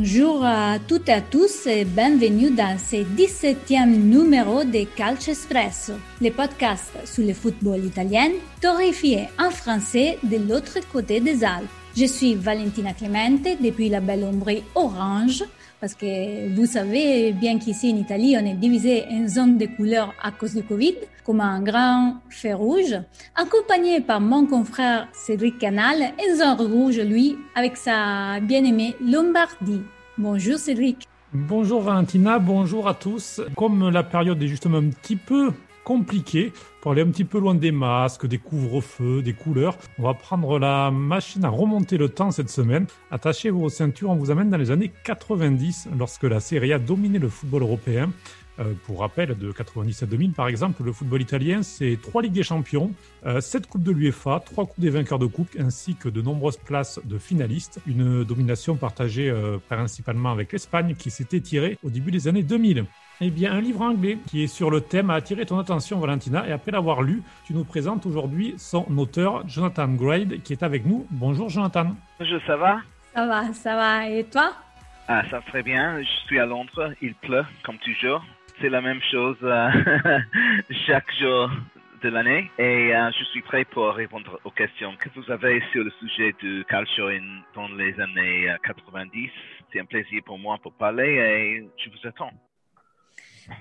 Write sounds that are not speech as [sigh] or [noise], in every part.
Bonjour à toutes et à tous et bienvenue dans ce 17e numéro de Calcio Espresso, le podcast sur le football italien, torréfié en français de l'autre côté des Alpes. Je suis Valentina Clemente depuis la belle ombre orange parce que vous savez bien qu'ici en Italie, on est divisé en zones de couleurs à cause du Covid, comme un grand fer rouge, accompagné par mon confrère Cédric Canal, et zone rouge, lui, avec sa bien-aimée Lombardie. Bonjour Cédric. Bonjour Valentina, bonjour à tous. Comme la période est justement un petit peu compliqué pour aller un petit peu loin des masques, des couvre-feux, des couleurs. On va prendre la machine à remonter le temps cette semaine. Attachez vos ceintures, on vous amène dans les années 90 lorsque la Serie A dominait le football européen. Euh, pour rappel, de 97 2000 par exemple, le football italien, c'est trois Ligues des Champions, euh, sept Coupes de l'UEFA, trois Coupes des vainqueurs de Coupe, ainsi que de nombreuses places de finalistes. Une domination partagée euh, principalement avec l'Espagne qui s'était tirée au début des années 2000. Eh bien, un livre anglais qui est sur le thème a attiré ton attention, Valentina, et après l'avoir lu, tu nous présentes aujourd'hui son auteur, Jonathan Grade, qui est avec nous. Bonjour, Jonathan. Bonjour, ça va? Ça va, ça va. Et toi? Ah, Ça très bien. Je suis à Londres. Il pleut, comme toujours c'est la même chose euh, [laughs] chaque jour de l'année et euh, je suis prêt pour répondre aux questions que vous avez sur le sujet du calcio dans les années 90. Euh, c'est un plaisir pour moi pour parler et je vous attends.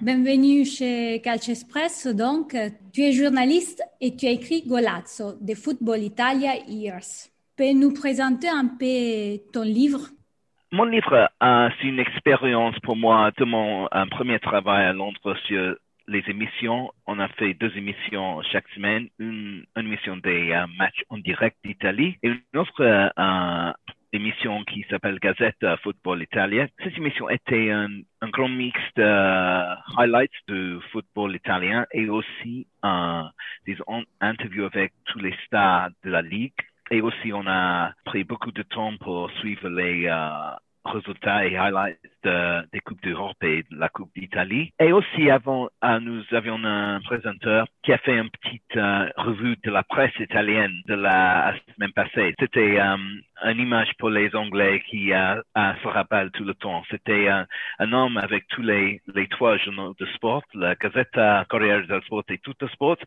Bienvenue chez Calcio Express. Donc, tu es journaliste et tu as écrit Golazzo, The Football Italia Years. Peux nous présenter un peu ton livre? Mon livre, euh, c'est une expérience pour moi de mon euh, premier travail à Londres sur les émissions. On a fait deux émissions chaque semaine, une, émission des euh, matchs en direct d'Italie et une autre émission qui s'appelle Gazette Football Italien. Cette émission était un, grand mix de highlights du football italien et aussi des interviews avec tous les stars de la ligue et aussi, on a pris beaucoup de temps pour suivre les euh, résultats et highlights des Coupes d'Europe et de la Coupe d'Italie. Et aussi, avant, euh, nous avions un présenteur qui a fait une petite euh, revue de la presse italienne de la semaine passée. C'était euh, une image pour les Anglais qui se rappelle tout le temps. C'était un homme avec tous les, les trois journaux de sport, la Gazzetta Corriere del Sport et tout le sport.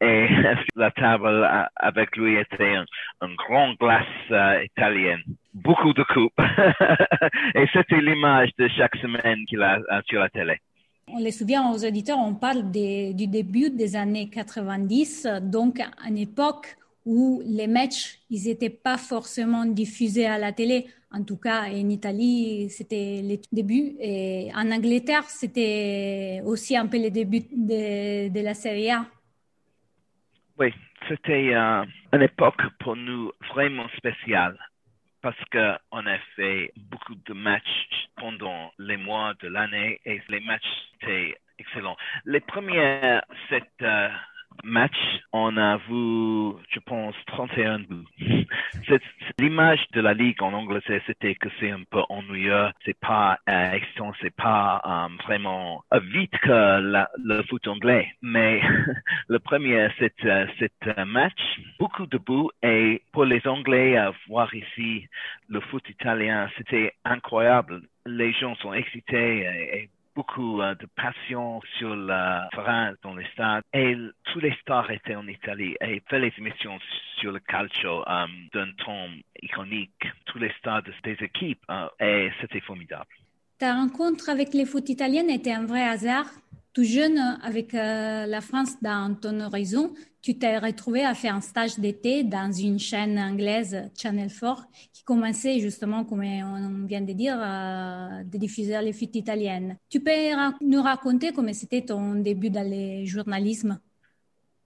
Et [laughs] la table avec lui était un, grand glace italienne beaucoup de coupes. [laughs] et c'était l'image de chaque semaine qu'il a sur la télé. On les souvient aux auditeurs, on parle du début des années 90, donc à une époque où les matchs, ils n'étaient pas forcément diffusés à la télé. En tout cas, en Italie, c'était le début. Et en Angleterre, c'était aussi un peu le début de, de la Serie A. Oui, c'était euh, une époque pour nous vraiment spéciale parce qu'on a fait beaucoup de matchs pendant les mois de l'année et les matchs étaient excellents. Les premiers euh, match, on a vu, je pense, 31 buts. [laughs] L'image de la Ligue en Angleterre, c'était que c'est un peu ennuyeux, c'est pas euh, excitant, c'est pas euh, vraiment euh, vite que le foot anglais. Mais [laughs] le premier, c'est un match, beaucoup de buts, et pour les Anglais, voir ici le foot italien, c'était incroyable. Les gens sont excités et beaucoup euh, de passion sur le terrain dans les stades. Et tous les stars étaient en Italie et fait les émissions sur le calcio euh, d'un ton iconique. Tous les stars des équipes euh, et c'était formidable. Ta rencontre avec les foot italiens était un vrai hasard? Tout jeune, avec euh, la France dans ton horizon, tu t'es retrouvé à faire un stage d'été dans une chaîne anglaise, Channel 4, qui commençait justement, comme on vient de dire, euh, de diffuser les foot italiennes. Tu peux nous raconter comment c'était ton début dans le journalisme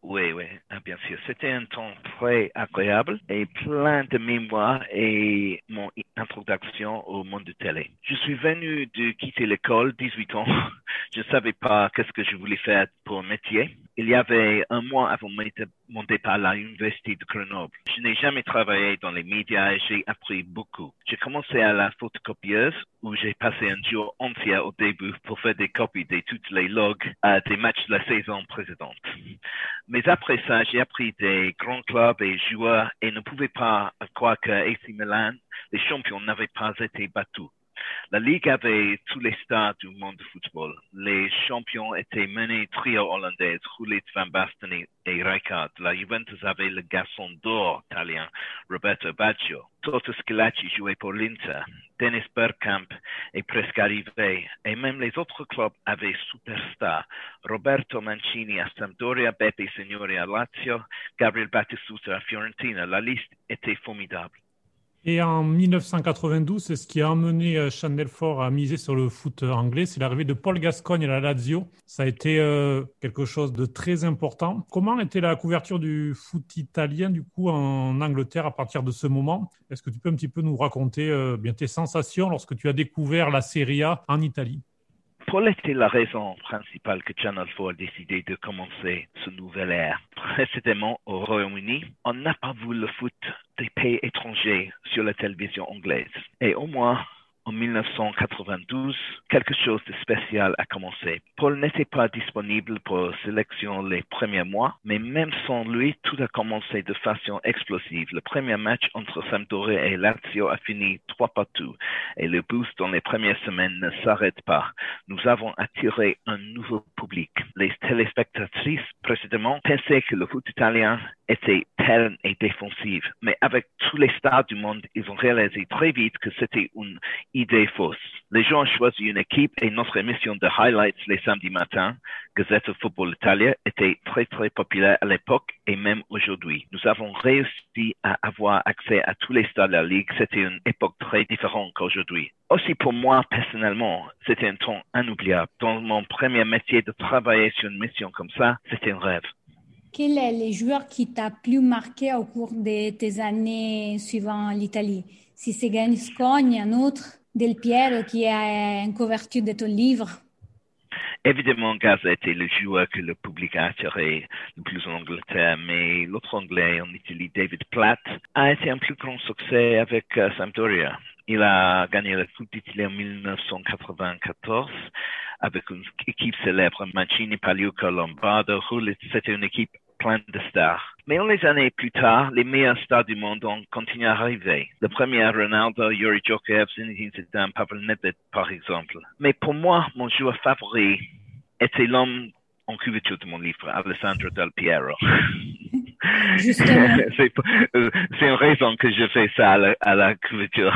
oui, oui, ah, bien sûr. C'était un temps très agréable et plein de mémoire et mon introduction au monde de télé. Je suis venu de quitter l'école, 18 ans. [laughs] Je ne savais pas qu'est-ce que je voulais faire pour métier. Il y avait un mois avant mon départ à l'université de Grenoble. Je n'ai jamais travaillé dans les médias et j'ai appris beaucoup. J'ai commencé à la photocopieuse où j'ai passé un jour entier au début pour faire des copies de toutes les logs euh, des matchs de la saison précédente. Mais après ça, j'ai appris des grands clubs et joueurs et ne pouvais pas croire que AC Milan, les champions, n'avaient pas été battus. La Ligue avait tous les stars du monde du football. Les champions étaient menés trio hollandais, Gullit, Van Basten et Rijkaard. La Juventus avait le garçon d'or italien, Roberto Baggio. Toto Scilacci jouait pour l'Inter. Dennis Bergkamp est presque arrivé. Et même les autres clubs avaient superstars. Roberto Mancini à Sampdoria, Beppe Signori à Lazio, Gabriel Battistuta à Fiorentina. La liste était formidable. Et en 1992, c'est ce qui a amené euh, Chanel Fort à miser sur le foot anglais, c'est l'arrivée de Paul Gascogne à la Lazio. Ça a été euh, quelque chose de très important. Comment était la couverture du foot italien du coup en Angleterre à partir de ce moment? Est-ce que tu peux un petit peu nous raconter euh, bien tes sensations lorsque tu as découvert la Serie A en Italie? Paul était la raison principale que Channel 4 a décidé de commencer ce nouvel ère. Précédemment, au Royaume-Uni, on n'a pas vu le foot des pays étrangers sur la télévision anglaise. Et au moins, en 1992, quelque chose de spécial a commencé. Paul n'était pas disponible pour sélection les premiers mois, mais même sans lui, tout a commencé de façon explosive. Le premier match entre Sampdoria et Lazio a fini trois partout et le boost dans les premières semaines ne s'arrête pas. Nous avons attiré un nouveau public. Les téléspectatrices précédemment pensaient que le foot italien était terne et défensif, mais avec tous les stars du monde, ils ont réalisé très vite que c'était une idée fausse. Les gens ont choisi une équipe et notre émission de highlights les samedis matins, Gazette Football Italia, était très très populaire à l'époque et même aujourd'hui. Nous avons réussi à avoir accès à tous les stars de la Ligue. C'était une époque très différente qu'aujourd'hui. Aussi pour moi, personnellement, c'était un temps inoubliable. Dans mon premier métier de travailler sur une mission comme ça, c'était un rêve. Quel est le joueur qui t'a plus marqué au cours de tes années suivant l'Italie? Si c'est Gascogne, un autre Del Piero qui est une couverture de ton livre Évidemment, Gaza était le joueur que le public a attiré le plus en Angleterre, mais l'autre anglais en Italie, David Platt, a été un plus grand succès avec euh, Sampdoria. Il a gagné le Coupe d'Italie en 1994 avec une équipe célèbre, Mancini, Pagliuca, Lombardo, C'était une équipe pleine de stars. Mais les années plus tard, les meilleurs stars du monde ont continué à arriver. Le premier, Ronaldo, Yuri Djokovic, Zinedine Zidane, Pavel Nedved, par exemple. Mais pour moi, mon joueur favori était l'homme en couverture de mon livre, Alessandro Del Piero. [laughs] [laughs] Euh, c'est une raison que je fais ça à la, couverture.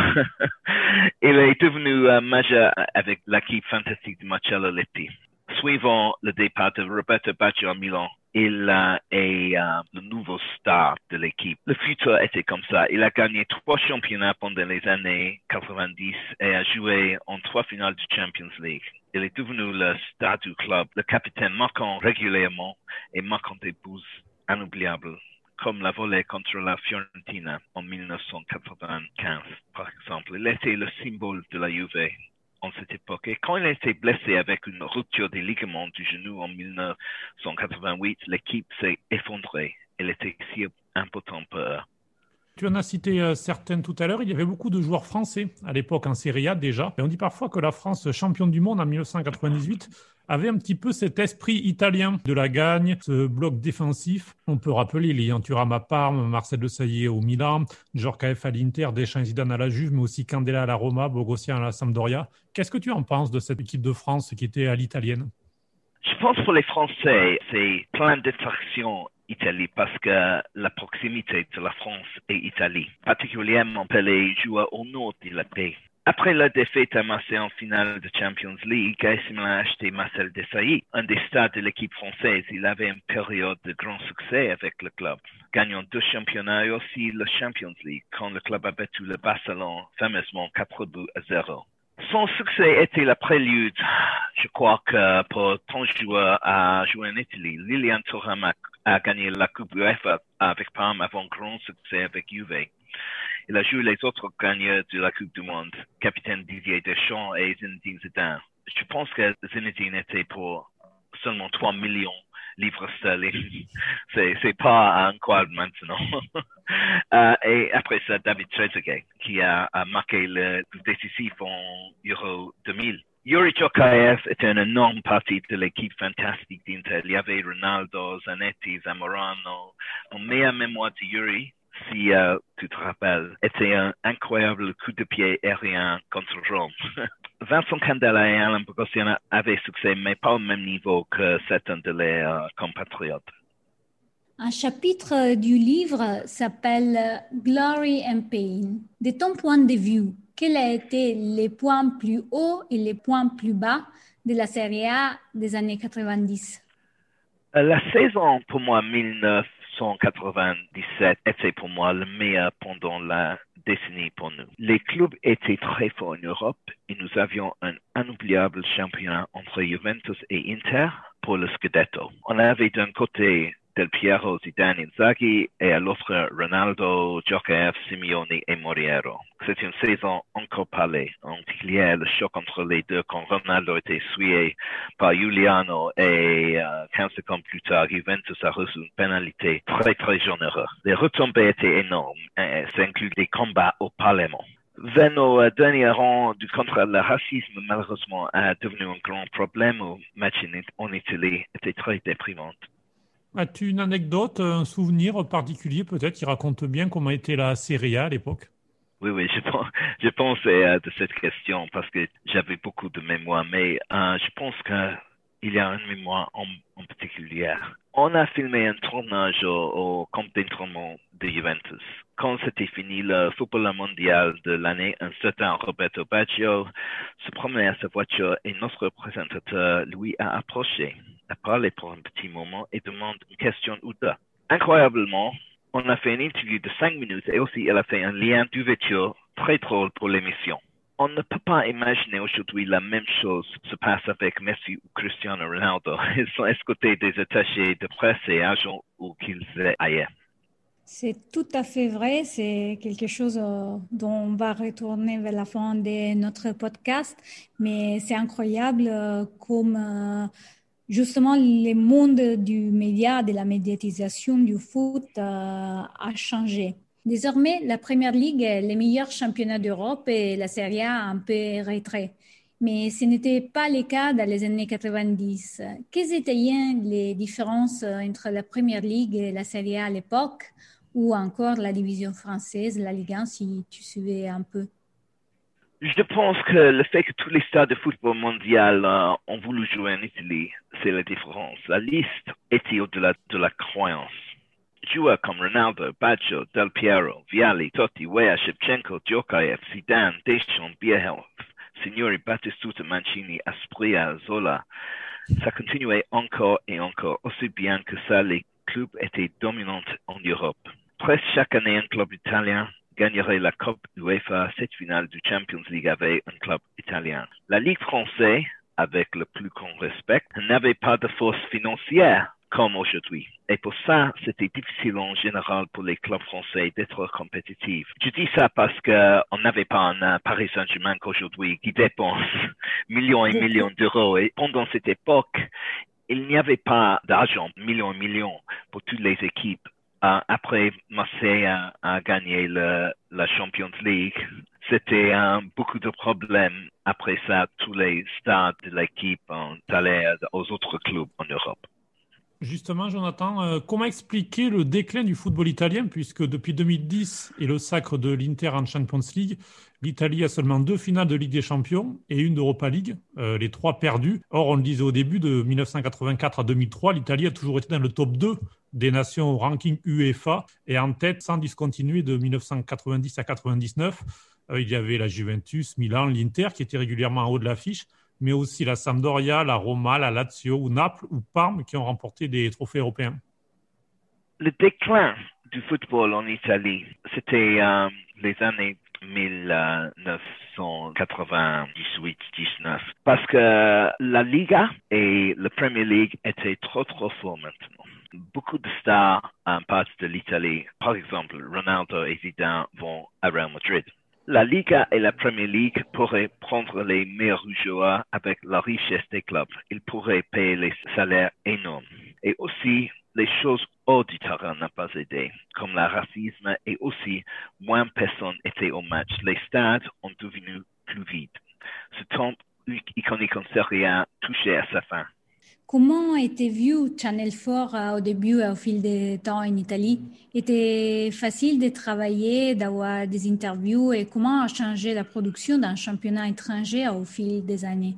[laughs] Il est devenu euh, majeur avec l'équipe fantastique de Marcello Lippi. Suivant le départ de Roberto Baggio à Milan, il est euh, le nouveau star de l'équipe. Le futur était comme ça. Il a gagné trois championnats pendant les années 90 et a joué en trois finales du Champions League. Il est devenu le star du club, le capitaine marquant régulièrement et marquant des buts inoubliables comme la volée contre la Fiorentina en 1995, par exemple. Il était le symbole de la Juve en cette époque. Et quand il a été blessé avec une rupture des ligaments du genou en 1988, l'équipe s'est effondrée. Elle était si importante pour. Tu en as cité euh, certaines tout à l'heure. Il y avait beaucoup de joueurs français à l'époque en Serie A déjà. On dit parfois que la France, championne du monde en 1998, avait un petit peu cet esprit italien de la gagne, ce bloc défensif. On peut rappeler les à Parme, Marcel de Saillet au Milan, Djorkaeff à l'Inter, Deschamps Zidane à la Juve, mais aussi Candela à la Roma, Bogossian à la Sampdoria. Qu'est-ce que tu en penses de cette équipe de France qui était à l'italienne? Je pense pour les Français, c'est plein d'attractions Italie parce que la proximité de la France et Italie, particulièrement pour les joueurs au nord de la paix. Après la défaite à Marseille en finale de Champions League, AC a acheté Marcel Desailly, un des stars de l'équipe française. Il avait une période de grand succès avec le club, gagnant deux championnats et aussi le Champions League, quand le club a battu le Barcelone fameusement 4 buts à 0. Son succès était la prélude, je crois que pour tant de joueurs à jouer en Italie. Lilian Thuram a, gagné la Coupe UEFA avec Parme avant grand succès avec Juve. Il a joué les autres gagnants de la Coupe du Monde, capitaine Didier Deschamps et Zinedine Zidane. Je pense que Zinedine était pour seulement 3 millions de livres sterling. [laughs] c'est, c'est pas incroyable maintenant. [laughs] euh, et après ça, David Trezeguet, qui a, a marqué le décisif en Euro 2000. Yuri Djokaev était une énorme partie de l'équipe fantastique d'Inter. Il y avait Ronaldo, Zanetti, Zamorano. Mon meilleur mémoire de Yuri, si euh, tu te rappelles, était un incroyable coup de pied aérien contre Rome. [laughs] Vincent Candela et Alain Bogossian avaient succès, mais pas au même niveau que certains de leurs compatriotes. Un chapitre du livre s'appelle Glory and Pain. De ton point de vue, quels ont été les points plus hauts et les points plus bas de la Serie A des années 90 euh, La saison, pour moi, 1997 était pour moi le meilleur pendant la décennie pour nous. Les clubs étaient très forts en Europe et nous avions un inoubliable championnat entre Juventus et Inter pour le Scudetto. On avait d'un côté Del Piero, Zidane, Inzaghi et à l'autre Ronaldo, Djokovic, Simeone et Moriero. C'est une saison encore parlée. En particulier, le choc entre les deux quand Ronaldo était suivi par Giuliano et euh, 15 secondes plus tard, Juventus a reçu une pénalité très très généreuse. Les retombées étaient énormes. Ça inclut des combats au Parlement. Vers au dernier rang du contre le racisme, malheureusement, a devenu un grand problème. Le match en Italie était très déprimant. As-tu une anecdote, un souvenir particulier peut-être qui raconte bien comment était la Serie A à l'époque? Oui, oui, je pense, je pense euh, cette question parce que j'avais beaucoup de mémoire, mais euh, je pense qu'il y a une mémoire en, particulier. On a filmé un tournage au, au camp d'entraînement de Juventus. Quand c'était fini le football mondial de l'année, un certain Roberto Baggio se promenait à sa voiture et notre présentateur lui a approché a parlé pour un petit moment et demande une question ou deux. Incroyablement, on a fait une interview de cinq minutes et aussi elle a fait un lien d'ouverture très drôle pour l'émission. On ne peut pas imaginer aujourd'hui la même chose se passe avec Messi ou Cristiano Ronaldo. [laughs] Ils sont escortés des attachés de presse et agents ou qu'ils aient ailleurs. C'est tout à fait vrai. C'est quelque chose euh, dont on va retourner vers la fin de notre podcast. Mais c'est incroyable euh, comme euh, justement le monde du média, de la médiatisation du foot euh, a changé. Désormais, la Première Ligue est le meilleur championnat d'Europe et la Serie A un peu retrait. Mais ce n'était pas le cas dans les années 90. Quelles étaient les différences entre la Première Ligue et la Serie A à l'époque, ou encore la division française, la Ligue 1, si tu suivais un peu? Je pense que le fait que tous les stars de football mondial euh, ont voulu jouer en Italie, c'est la différence. La liste était au-delà de la croyance. Joueurs comme Ronaldo, Baggio, Del Piero, Vialli, Totti, Wea, Shevchenko, Djokovic, Zidane, Deschamps, Bielhelf, Signori, Battistuta, Mancini, Aspria, Zola. Ça continuait encore et encore. Aussi bien que ça, les clubs étaient dominants en Europe. Presque chaque année, un club italien gagnerait la Coupe UEFA, cette finale du Champions League avec un club italien. La Ligue française, avec le plus grand respect, n'avait pas de force financière comme aujourd'hui. Et pour ça, c'était difficile en général pour les clubs français d'être compétitifs. Je dis ça parce que on n'avait pas un Paris Saint-Germain qu'aujourd'hui qui dépense [laughs] millions et millions d'euros. Et pendant cette époque, il n'y avait pas d'argent, millions et millions, pour toutes les équipes euh, après Marseille a, gagné la Champions League, c'était euh, beaucoup de problèmes. Après ça, tous les stars de l'équipe ont allé aux autres clubs en Europe. Justement, Jonathan, euh, comment expliquer le déclin du football italien puisque depuis 2010 et le sacre de l'Inter en Champions League, l'Italie a seulement deux finales de Ligue des Champions et une d'Europa League, les trois perdues. Or, on le disait au début, de 1984 à 2003, l'Italie a toujours été dans le top 2 des nations au ranking UEFA et en tête sans discontinuer de 1990 à 99. Euh, il y avait la Juventus, Milan, l'Inter qui étaient régulièrement en haut de l'affiche, mais aussi la Sampdoria, la Roma, la Lazio ou Naples ou Parme qui ont remporté des trophées européens. Le déclin du football en Italie, c'était euh, les années 1998-19 parce que la Liga et la Premier League étaient trop trop forts maintenant beaucoup de stars en partie de l'Italie, par exemple Ronaldo et Zidane, vont à Real Madrid. La Liga et la Premier League pourraient prendre les meilleurs joueurs avec la richesse des clubs. Ils pourraient payer les salaires énormes. Et aussi, les choses hors du terrain n'ont pas aidé, comme le racisme et aussi moins personnes étaient au match. Les stades ont devenu plus vides. Ce temps iconique en Serie A touchait à sa fin. Comment était vu Channel 4 au début et au fil des temps en Italie? Était facile de travailler, d'avoir des interviews? Et comment a changé la production d'un championnat étranger au fil des années?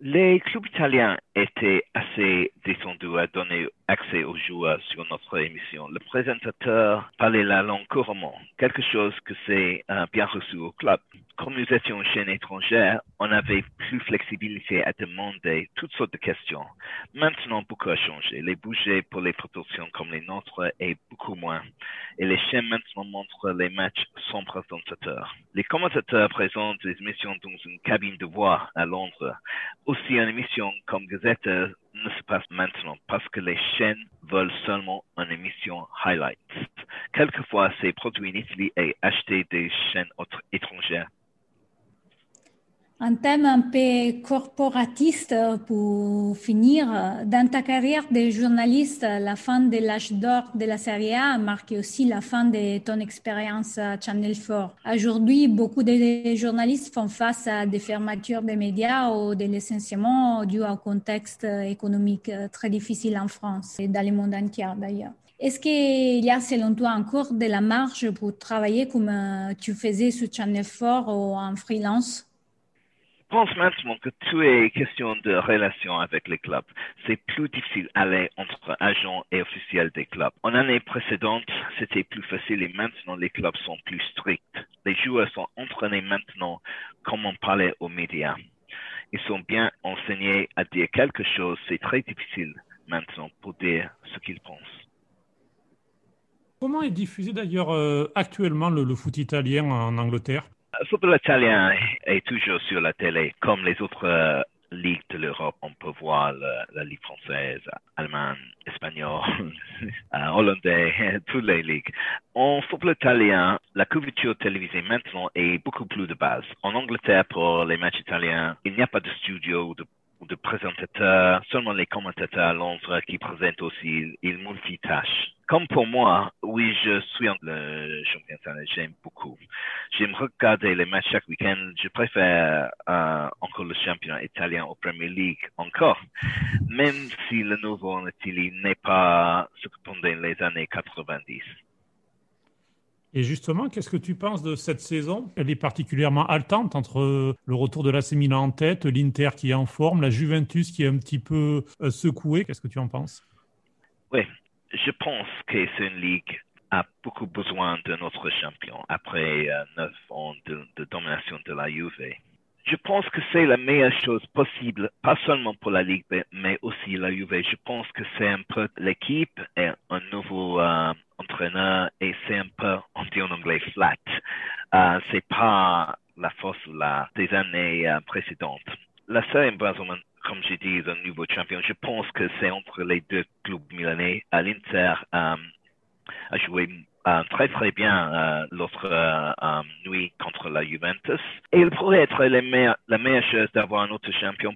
Les clubs italiens étaient assez descendus à donner accès aux joueurs sur notre émission. Le présentateur parlait la langue couramment, quelque chose que c'est euh, bien reçu au club. Comme nous étions une chaîne étrangère, on avait plus flexibilité à demander toutes sortes de questions. Maintenant, beaucoup a changé. Les budgets pour les productions comme les nôtres est beaucoup moins. Et les chaînes maintenant montrent les matchs sans présentateurs. Les commentateurs présentent des émissions dans une cabine de voix à Londres. Aussi, une émission comme Gazette ne se passe maintenant parce que les chaînes veulent seulement une émission highlights. Quelquefois, c'est produit en Italie et acheté des chaînes étrangères. Un thème un peu corporatiste pour finir. Dans ta carrière de journaliste, la fin de l'âge d'or de la série A a marqué aussi la fin de ton expérience à Channel 4. Aujourd'hui, beaucoup de journalistes font face à des fermetures des médias ou des licenciements dû au contexte économique très difficile en France et dans le monde entier d'ailleurs. Est-ce qu'il y a selon toi encore de la marge pour travailler comme tu faisais sur Channel 4 ou en freelance? Je pense maintenant que tout est question de relation avec les clubs. C'est plus difficile d'aller entre agents et officiels des clubs. En année précédente, c'était plus facile et maintenant les clubs sont plus stricts. Les joueurs sont entraînés maintenant comme on parlait aux médias. Ils sont bien enseignés à dire quelque chose. C'est très difficile maintenant pour dire ce qu'ils pensent. Comment est diffusé d'ailleurs euh, actuellement le foot italien en Angleterre? Le football italien est toujours sur la télé, comme les autres euh, ligues de l'Europe. On peut voir la Ligue française, allemande, espagnole, [laughs] euh, hollandais, [laughs] toutes les ligues. En football italien, la couverture télévisée maintenant est beaucoup plus de base. En Angleterre, pour les matchs italiens, il n'y a pas de studio ou de de présentateurs, seulement les commentateurs à Londres qui présentent aussi, ils multitâchent. Comme pour moi, oui, je suis le championnat, j'aime beaucoup. J'aime regarder les matchs chaque week-end. Je préfère euh, encore le championnat italien au Premier League encore, même si le nouveau en Italie n'est pas ce que pendant les années 90. Et justement, qu'est-ce que tu penses de cette saison? Elle est particulièrement haletante entre le retour de l'AC Milan en tête, l'Inter qui est en forme, la Juventus qui est un petit peu euh, secouée. Qu'est-ce que tu en penses? Oui, je pense que c'est une ligue a beaucoup besoin de notre champion après euh, neuf ans de, domination de la Juve. Je pense que c'est la meilleure chose possible, pas seulement pour la Ligue, mais aussi la Juve. Je pense que c'est un peu l'équipe et un nouveau euh, entraîneur et c'est un peu, on dit en anglais, flat. Euh, c'est pas la force des années euh, précédentes. La seule comme j'ai dit, un nouveau champion. Je pense que c'est entre les deux clubs milanais. L'Inter euh, a joué euh, très très bien euh, l'autre nuit contre la Juventus. Et il pourrait être la meilleure, la meilleure chose d'avoir un autre champion,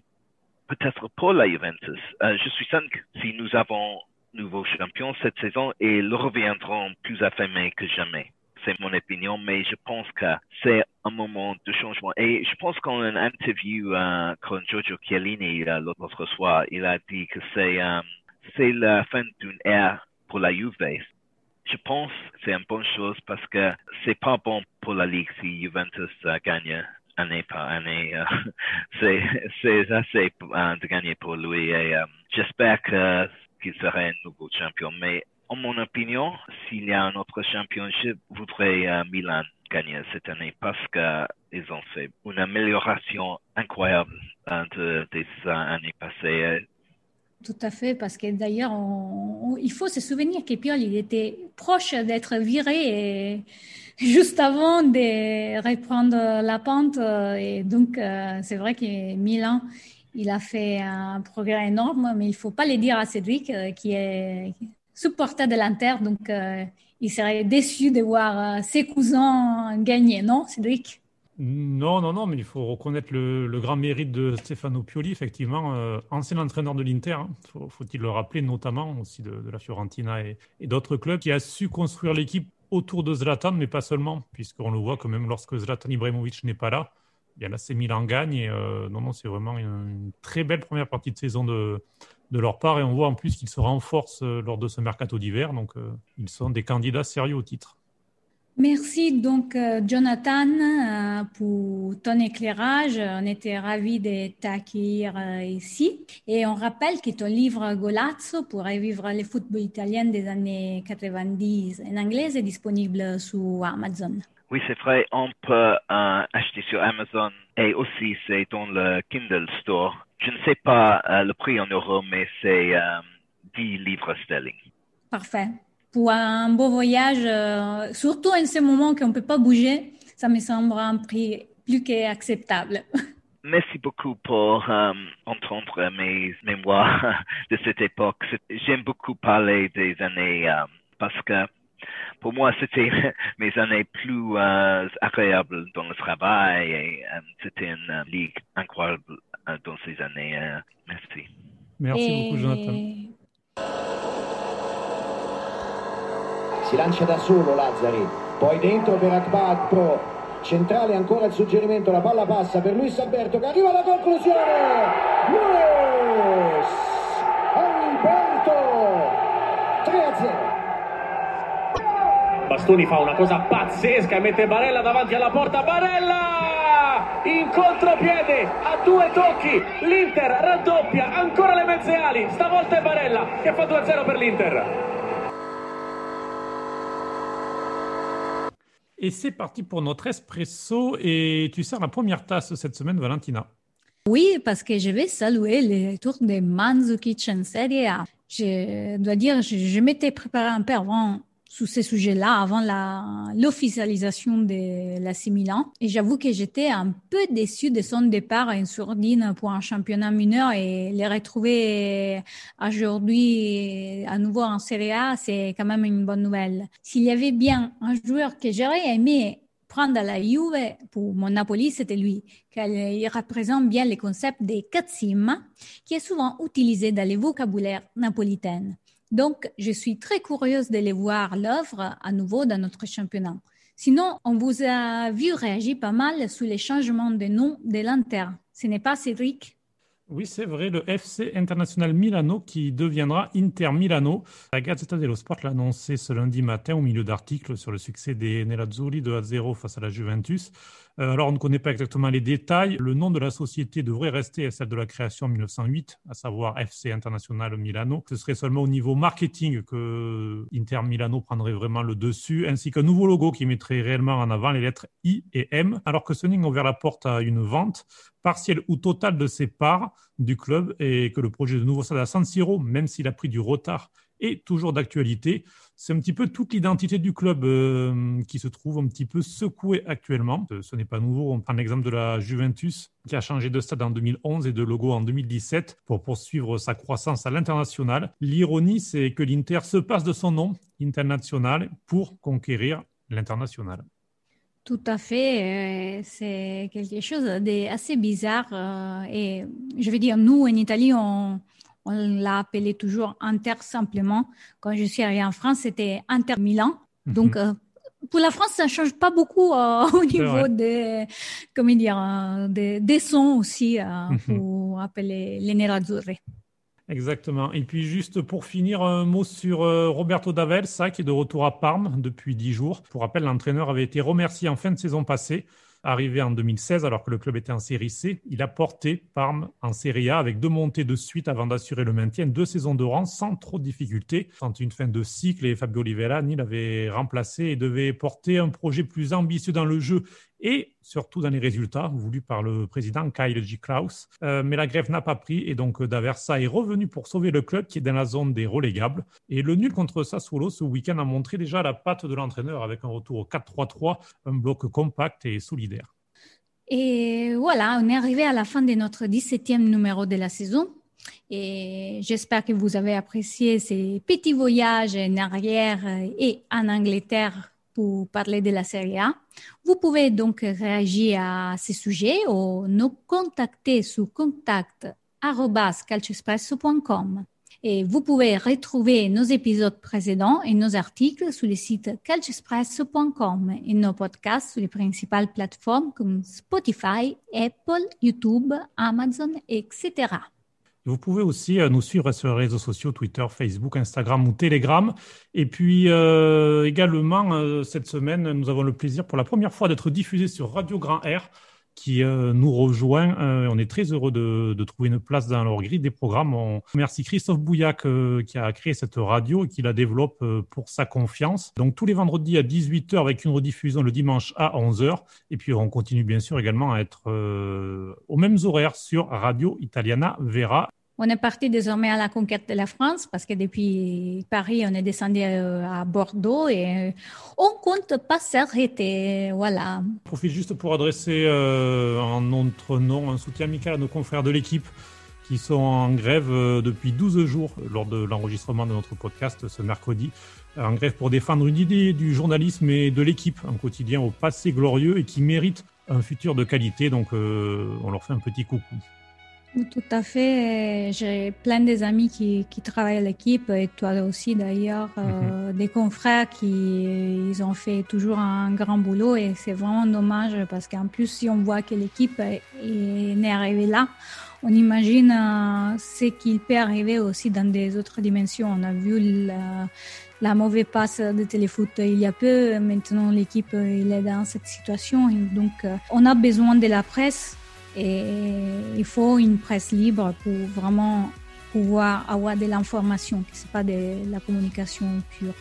peut-être pour la Juventus. je suis certain que si nous avons nouveau champion cette saison, ils reviendront plus affirmés que jamais. C'est mon opinion, mais je pense que c'est un moment de changement. Et je pense qu'en une interview euh, avec Giorgio Chiellini l'autre soir, il a dit que c'est c'est la fin d'une ère pour la Juve je pense que c'est une bonne chose parce que c'est pas bon pour la Ligue si Juventus euh, gagne année par année. Euh, [laughs] c'est, c'est assez euh, de gagner pour lui et j'espère que, qu'il serait un nouveau champion. Mais en mon opinion, s'il y a un autre champion, je voudrais Milan gagner cette année parce qu'ils ont fait une amélioration incroyable de, des années passées. Tout à fait, parce que d'ailleurs, il faut se souvenir que Piol, était proche d'être viré [laughs] juste avant de reprendre la pente. Et donc, euh, c'est vrai que Milan, il a fait un progrès énorme, mais il faut pas le dire à Cédric, euh, qui est supporter de l'Inter. Donc, euh, il serait déçu de voir ses cousins gagner, non, Cédric? Non, non, non, mais il faut reconnaître le, grand mérite de Stefano Pioli, effectivement, euh, ancien entraîneur de l'Inter, hein. faut-il le rappeler, notamment aussi de, la Fiorentina et, d'autres clubs, qui a su construire l'équipe autour de Zlatan, mais pas seulement, puisqu'on le voit quand même lorsque Zlatan Ibrahimovic n'est pas là, il y a Milan gagne. Et, non, non, c'est vraiment une, très belle première partie de saison de, de leur part. Et on voit en plus qu'ils se renforcent lors de ce mercato d'hiver. Donc, ils sont des candidats sérieux au titre. Merci donc euh, Jonathan euh, pour ton éclairage. On était ravis de t'accueillir euh, ici. Et on rappelle que ton livre Golazzo pour revivre le football italien des années 90 en anglais est disponible sur Amazon. Oui, c'est vrai. On peut acheter sur Amazon et aussi c'est dans le Kindle Store. Je ne sais pas le prix en euros, mais c'est 10 livres sterling. Parfait pour un beau voyage, euh, surtout en ce moment qu'on ne peut pas bouger, ça me semble un prix plus qu'acceptable. [laughs] Merci beaucoup pour euh, entendre mes mémoires [laughs] de cette époque. J'aime beaucoup parler des années euh, parce que pour moi, c'était [laughs] mes années plus agréables dans le travail et c'était une ligue incroyable dans ces années. merci. Merci beaucoup, Jonathan. si lancia da solo Lazzari poi dentro per Akbad Pro centrale ancora il suggerimento la palla passa per Luis Alberto che arriva alla conclusione Luis Alberto 3 a 0 Bastoni fa una cosa pazzesca e mette Barella davanti alla porta Barella in contropiede a due tocchi l'Inter raddoppia ancora le mezze ali stavolta è Barella che fa 2-0 per l'Inter Et c'est parti pour notre espresso. Et tu sers la première tasse cette semaine, Valentina. Oui, parce que je vais saluer le tour de Manzukic en Serie A. Je dois dire, je, je m'étais préparé un peu avant sur ces sujets-là avant l'officialisation de la Milan. Et j'avoue que j'étais un peu déçue de son départ à une sourdine pour un championnat mineur et les retrouver aujourd'hui à nouveau en Serie A, c'est quand même une bonne nouvelle. S'il y avait bien un joueur que j'aurais aimé prendre à la Juve pour mon Napoli, c'était lui, il représente bien le concept des katsima, qui est souvent utilisé dans les vocabulaires napolitains. Donc, je suis très curieuse de les voir l'œuvre à nouveau dans notre championnat. Sinon, on vous a vu réagir pas mal sur les changements de nom de l'Inter. Ce n'est pas Cédric? Oui, c'est vrai, le FC International Milano qui deviendra Inter Milano. La Gazzetta dello Sport l'a annoncé ce lundi matin au milieu d'articles sur le succès des Nerazzurri 2 à 0 face à la Juventus. Euh, alors, on ne connaît pas exactement les détails. Le nom de la société devrait rester celle de la création en 1908, à savoir FC International Milano. Ce serait seulement au niveau marketing que Inter Milano prendrait vraiment le dessus, ainsi qu'un nouveau logo qui mettrait réellement en avant les lettres I et M, alors que Sony a ouvert la porte à une vente partielle ou totale de ses parts du club et que le projet de nouveau stade à San Siro, même s'il a pris du retard, est toujours d'actualité. C'est un petit peu toute l'identité du club euh, qui se trouve un petit peu secouée actuellement. Euh, ce n'est pas nouveau. On prend l'exemple de la Juventus qui a changé de stade en 2011 et de logo en 2017 pour poursuivre sa croissance à l'international. L'ironie, c'est que l'Inter se passe de son nom international pour conquérir l'international. Tout à fait, euh, c'est quelque chose d'assez bizarre. Et je veux dire, nous, en Italie, on, on l'a appelé toujours Inter simplement. Quand je suis arrivée en France, c'était Inter Milan. Mhm. Donc, euh, pour la France, ça ne change pas beaucoup euh, [laughs] au niveau des, comment dire, euh, des, sons aussi mhm. pour appeler les Nerazzurri. Exactement. Et puis juste pour finir, un mot sur Roberto Davelsa qui est de retour à Parme depuis dix jours. Pour rappel, l'entraîneur avait été remercié en fin de saison passée Arrivé en 2016 alors que le club était en série C. Il a porté Parme en série A avec deux montées de suite avant d'assurer le maintien, deux saisons de rang sans trop de difficultés. Quand une fin de cycle et Fabio Oliveira l'avait remplacé et devait porter un projet plus ambitieux dans le jeu et surtout dans les résultats voulus par le président Kyle G. Klaus. Euh, mais la grève n'a pas pris et donc Daversa est revenu pour sauver le club qui est dans la zone des relégables. Et le nul contre Sassuolo ce week-end a montré déjà la patte de l'entraîneur avec un retour au 4-3-3, un bloc compact et solidaire. Et voilà, on est arrivé à la fin de notre 17e numéro de la saison. Et j'espère que vous avez apprécié ces petits voyages en arrière et en Angleterre pour parler de la Serie A. Vous pouvez donc réagir à ces sujets ou nous contacter sur contact.calcespresso.com. Et vous pouvez retrouver nos épisodes précédents et nos articles sur le site calcespresso.com et nos podcasts sur les principales plateformes comme Spotify, Apple, YouTube, Amazon, etc. Vous pouvez aussi euh, nous suivre sur les réseaux sociaux, Twitter, Facebook, Instagram ou Telegram. Et puis euh, également, euh, cette semaine, nous avons le plaisir pour la première fois d'être diffusé sur Radio Grand Air qui euh, nous rejoint. Euh, on est très heureux de, de, trouver une place dans leur grille des programmes. On remercie Christophe Bouillac euh, qui a créé cette radio et qui la développe pour sa confiance. Donc tous les vendredis à 18h avec une rediffusion le dimanche à 11h. Et puis on continue bien sûr également à être aux mêmes horaires sur Radio Italiana Vera. On est parti désormais à la conquête de la France parce que depuis Paris, on est descendu euh, à Bordeaux et euh, on compte pas s'arrêter. Voilà. Je profite juste pour adresser euh, en notre nom un soutien amical à nos confrères de l'équipe qui sont en grève depuis 12 jours lors de l'enregistrement de notre podcast ce mercredi. En grève pour défendre une idée du journalisme et de l'équipe, un quotidien au passé glorieux et qui mérite un futur de qualité. Donc on leur fait un petit coucou. Tout à fait. J'ai plein des amis qui, qui travaillent à l'équipe et toi aussi d'ailleurs, euh, mhm. des confrères qui ils ont fait toujours un grand boulot et c'est vraiment dommage parce qu'en plus si on voit que l'équipe est, est arrivée là, on imagine euh, ce qu'il peut arriver aussi dans des autres dimensions. On a vu la, la mauvaise passe de téléfoot il y a peu. Maintenant l'équipe il est dans cette situation et donc euh, on a besoin de la presse et il faut une presse libre pour vraiment pouvoir avoir de l'information, ce n'est pas de la communication pure.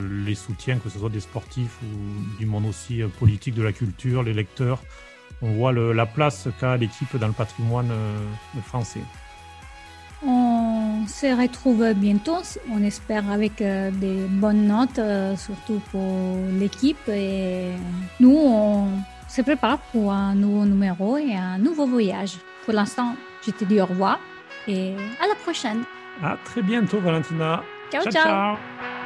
Les soutiens, que ce soit des sportifs ou du monde aussi euh, politique, de la culture, les lecteurs, on voit le, la place qu'a l'équipe dans le patrimoine euh, français. On se retrouve bientôt, on espère avec euh, des bonnes notes, surtout pour l'équipe. Et nous, on se prépare pour un nouveau numéro et un nouveau voyage. Pour l'instant, je te dis au revoir et à la prochaine. À très bientôt, Valentina. ciao. ciao. ciao.